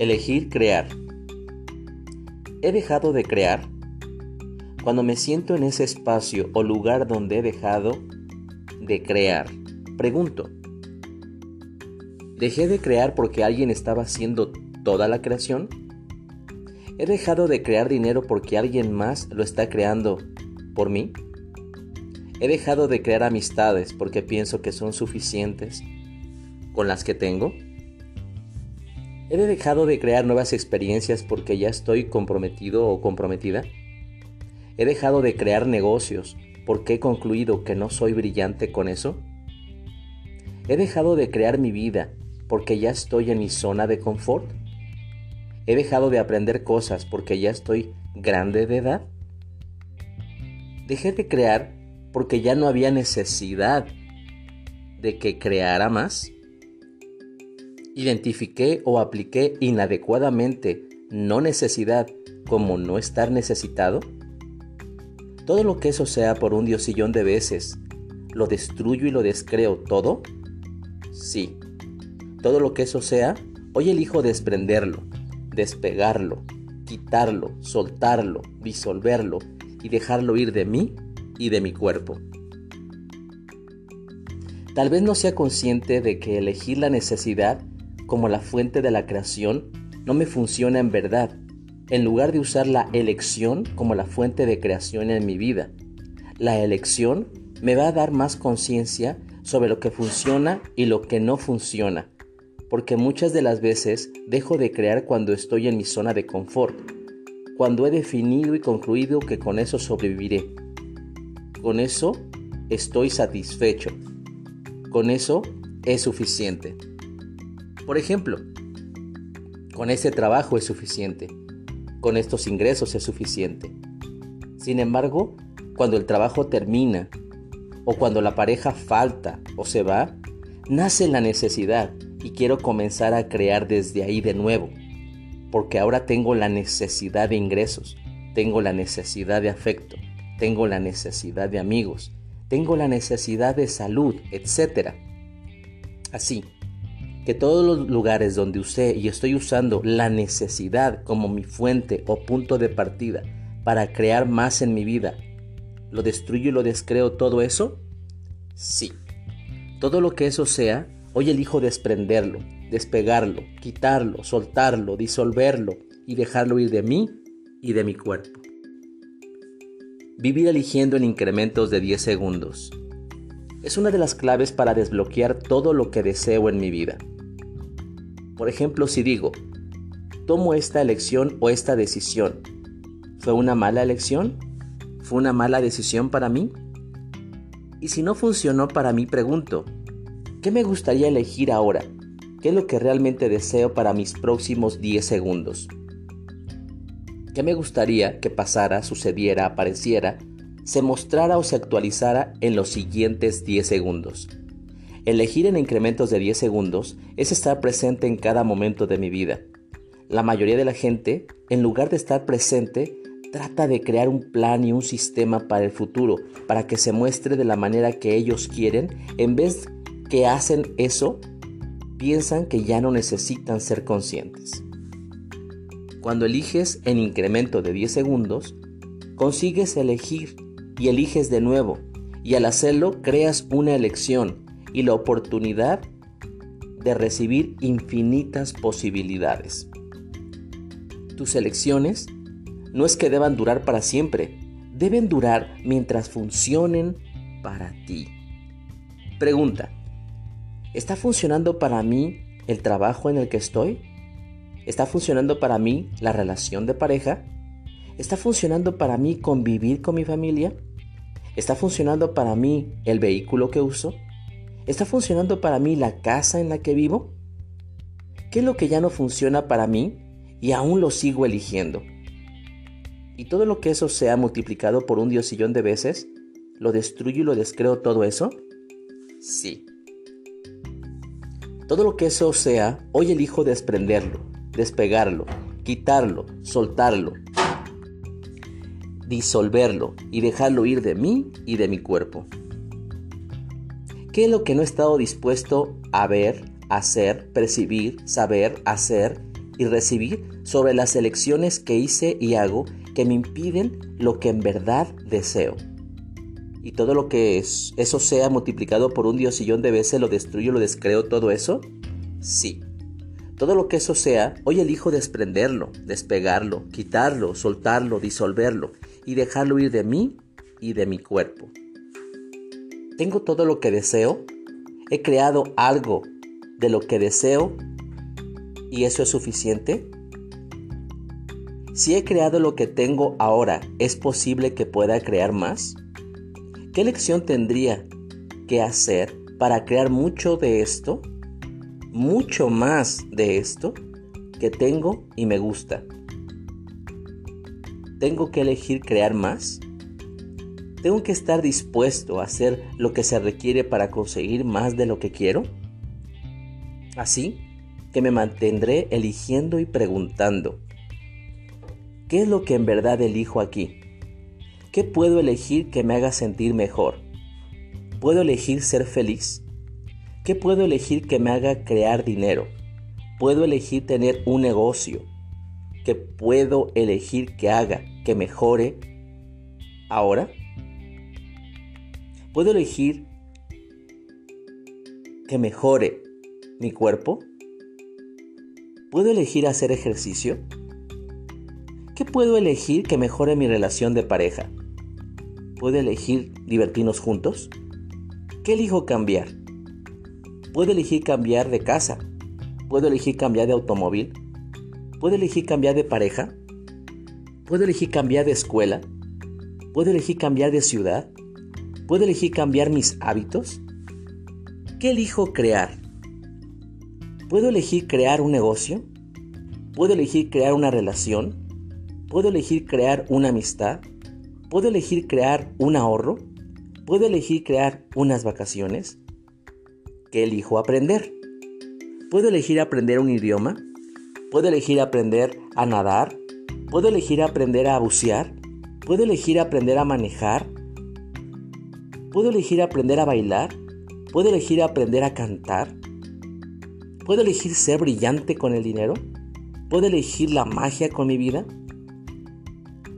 Elegir crear. He dejado de crear cuando me siento en ese espacio o lugar donde he dejado de crear. Pregunto, ¿dejé de crear porque alguien estaba haciendo toda la creación? ¿He dejado de crear dinero porque alguien más lo está creando por mí? ¿He dejado de crear amistades porque pienso que son suficientes con las que tengo? ¿He dejado de crear nuevas experiencias porque ya estoy comprometido o comprometida? ¿He dejado de crear negocios porque he concluido que no soy brillante con eso? ¿He dejado de crear mi vida porque ya estoy en mi zona de confort? ¿He dejado de aprender cosas porque ya estoy grande de edad? Dejé de crear porque ya no había necesidad de que creara más. Identifiqué o apliqué inadecuadamente no necesidad como no estar necesitado. Todo lo que eso sea por un diosillón de veces, ¿lo destruyo y lo descreo todo? Sí. Todo lo que eso sea, hoy elijo desprenderlo, despegarlo, quitarlo, soltarlo, disolverlo y dejarlo ir de mí y de mi cuerpo. Tal vez no sea consciente de que elegir la necesidad como la fuente de la creación no me funciona en verdad, en lugar de usar la elección como la fuente de creación en mi vida. La elección me va a dar más conciencia sobre lo que funciona y lo que no funciona, porque muchas de las veces dejo de crear cuando estoy en mi zona de confort, cuando he definido y concluido que con eso sobreviviré. Con eso estoy satisfecho. Con eso es suficiente. Por ejemplo, con ese trabajo es suficiente, con estos ingresos es suficiente. Sin embargo, cuando el trabajo termina o cuando la pareja falta o se va, nace la necesidad y quiero comenzar a crear desde ahí de nuevo, porque ahora tengo la necesidad de ingresos, tengo la necesidad de afecto, tengo la necesidad de amigos, tengo la necesidad de salud, etc. Así, que todos los lugares donde usé y estoy usando la necesidad como mi fuente o punto de partida para crear más en mi vida, ¿lo destruyo y lo descreo todo eso? Sí. Todo lo que eso sea, hoy elijo desprenderlo, despegarlo, quitarlo, soltarlo, disolverlo y dejarlo ir de mí y de mi cuerpo. Vivir eligiendo en incrementos de 10 segundos es una de las claves para desbloquear todo lo que deseo en mi vida. Por ejemplo, si digo, tomo esta elección o esta decisión, ¿fue una mala elección? ¿Fue una mala decisión para mí? Y si no funcionó para mí, pregunto, ¿qué me gustaría elegir ahora? ¿Qué es lo que realmente deseo para mis próximos 10 segundos? ¿Qué me gustaría que pasara, sucediera, apareciera se mostrara o se actualizara en los siguientes 10 segundos. Elegir en incrementos de 10 segundos es estar presente en cada momento de mi vida. La mayoría de la gente, en lugar de estar presente, trata de crear un plan y un sistema para el futuro, para que se muestre de la manera que ellos quieren, en vez que hacen eso, piensan que ya no necesitan ser conscientes. Cuando eliges en incremento de 10 segundos, consigues elegir y eliges de nuevo. Y al hacerlo creas una elección y la oportunidad de recibir infinitas posibilidades. Tus elecciones no es que deban durar para siempre, deben durar mientras funcionen para ti. Pregunta, ¿está funcionando para mí el trabajo en el que estoy? ¿Está funcionando para mí la relación de pareja? ¿Está funcionando para mí convivir con mi familia? ¿Está funcionando para mí el vehículo que uso? ¿Está funcionando para mí la casa en la que vivo? ¿Qué es lo que ya no funciona para mí y aún lo sigo eligiendo? ¿Y todo lo que eso sea multiplicado por un diosillón de veces, lo destruyo y lo descreo todo eso? Sí. Todo lo que eso sea, hoy elijo desprenderlo, despegarlo, quitarlo, soltarlo, disolverlo y dejarlo ir de mí y de mi cuerpo. ¿Qué es lo que no he estado dispuesto a ver, hacer, percibir, saber, hacer y recibir sobre las elecciones que hice y hago que me impiden lo que en verdad deseo. Y todo lo que es, eso sea multiplicado por un diosillón de veces lo destruyo, lo descreo, todo eso. Sí. Todo lo que eso sea, hoy elijo desprenderlo, despegarlo, quitarlo, soltarlo, disolverlo y dejarlo ir de mí y de mi cuerpo. ¿Tengo todo lo que deseo? ¿He creado algo de lo que deseo y eso es suficiente? Si he creado lo que tengo ahora, ¿es posible que pueda crear más? ¿Qué lección tendría que hacer para crear mucho de esto? Mucho más de esto que tengo y me gusta. ¿Tengo que elegir crear más? ¿Tengo que estar dispuesto a hacer lo que se requiere para conseguir más de lo que quiero? Así que me mantendré eligiendo y preguntando, ¿qué es lo que en verdad elijo aquí? ¿Qué puedo elegir que me haga sentir mejor? ¿Puedo elegir ser feliz? ¿Qué puedo elegir que me haga crear dinero? ¿Puedo elegir tener un negocio? ¿Qué puedo elegir que haga que mejore ahora? ¿Puedo elegir que mejore mi cuerpo? ¿Puedo elegir hacer ejercicio? ¿Qué puedo elegir que mejore mi relación de pareja? ¿Puedo elegir divertirnos juntos? ¿Qué elijo cambiar? ¿Puedo elegir cambiar de casa? ¿Puedo elegir cambiar de automóvil? ¿Puedo elegir cambiar de pareja? ¿Puedo elegir cambiar de escuela? ¿Puedo elegir cambiar de ciudad? ¿Puedo elegir cambiar mis hábitos? ¿Qué elijo crear? ¿Puedo elegir crear un negocio? ¿Puedo elegir crear una relación? ¿Puedo elegir crear una amistad? ¿Puedo elegir crear un ahorro? ¿Puedo elegir crear unas vacaciones? ¿Qué elijo aprender? ¿Puedo elegir aprender un idioma? ¿Puedo elegir aprender a nadar? ¿Puedo elegir aprender a bucear? ¿Puedo elegir aprender a manejar? ¿Puedo elegir aprender a bailar? ¿Puedo elegir aprender a cantar? ¿Puedo elegir ser brillante con el dinero? ¿Puedo elegir la magia con mi vida?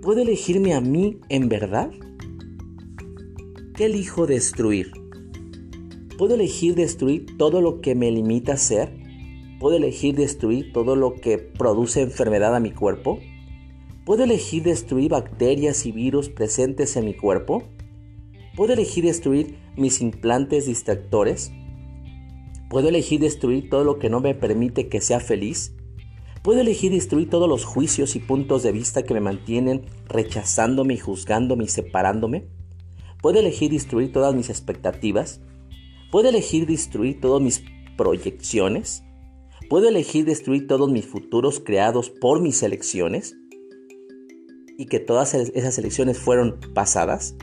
¿Puedo elegirme a mí en verdad? ¿Qué elijo destruir? ¿Puedo elegir destruir todo lo que me limita a ser? ¿Puedo elegir destruir todo lo que produce enfermedad a mi cuerpo? ¿Puedo elegir destruir bacterias y virus presentes en mi cuerpo? ¿Puedo elegir destruir mis implantes distractores? ¿Puedo elegir destruir todo lo que no me permite que sea feliz? ¿Puedo elegir destruir todos los juicios y puntos de vista que me mantienen rechazándome y juzgándome y separándome? ¿Puedo elegir destruir todas mis expectativas? ¿Puedo elegir destruir todas mis proyecciones? ¿Puedo elegir destruir todos mis futuros creados por mis elecciones? ¿Y que todas esas elecciones fueron pasadas?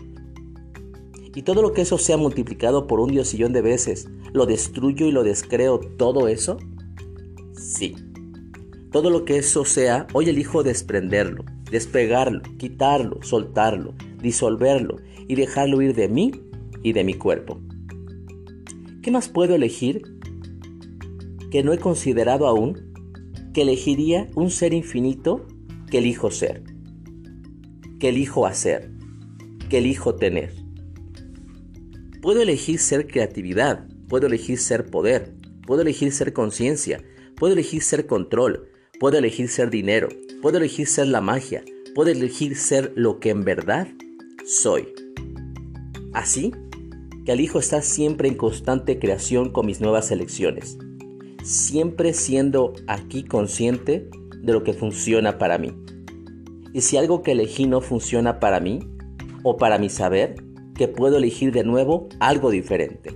Y todo lo que eso sea multiplicado por un diosillón de veces, ¿lo destruyo y lo descreo todo eso? Sí. Todo lo que eso sea, hoy elijo desprenderlo, despegarlo, quitarlo, soltarlo, disolverlo y dejarlo ir de mí y de mi cuerpo. ¿Qué más puedo elegir que no he considerado aún que elegiría un ser infinito que elijo ser, que elijo hacer, que elijo tener? Puedo elegir ser creatividad, puedo elegir ser poder, puedo elegir ser conciencia, puedo elegir ser control, puedo elegir ser dinero, puedo elegir ser la magia, puedo elegir ser lo que en verdad soy. Así que elijo estar siempre en constante creación con mis nuevas elecciones, siempre siendo aquí consciente de lo que funciona para mí. Y si algo que elegí no funciona para mí o para mi saber, que puedo elegir de nuevo algo diferente.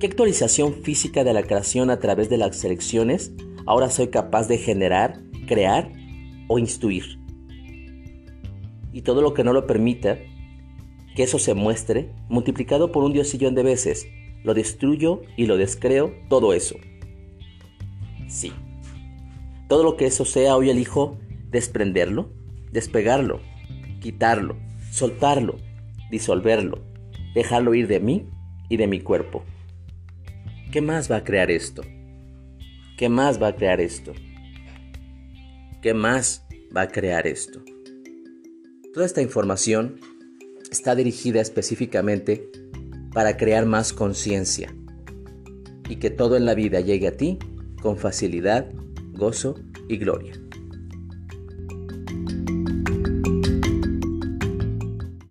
¿Qué actualización física de la creación a través de las selecciones ahora soy capaz de generar, crear o instruir? Y todo lo que no lo permita, que eso se muestre, multiplicado por un diosillón de veces, lo destruyo y lo descreo, todo eso. Sí. Todo lo que eso sea, hoy elijo desprenderlo, despegarlo, quitarlo, soltarlo disolverlo, dejarlo ir de mí y de mi cuerpo. ¿Qué más va a crear esto? ¿Qué más va a crear esto? ¿Qué más va a crear esto? Toda esta información está dirigida específicamente para crear más conciencia y que todo en la vida llegue a ti con facilidad, gozo y gloria.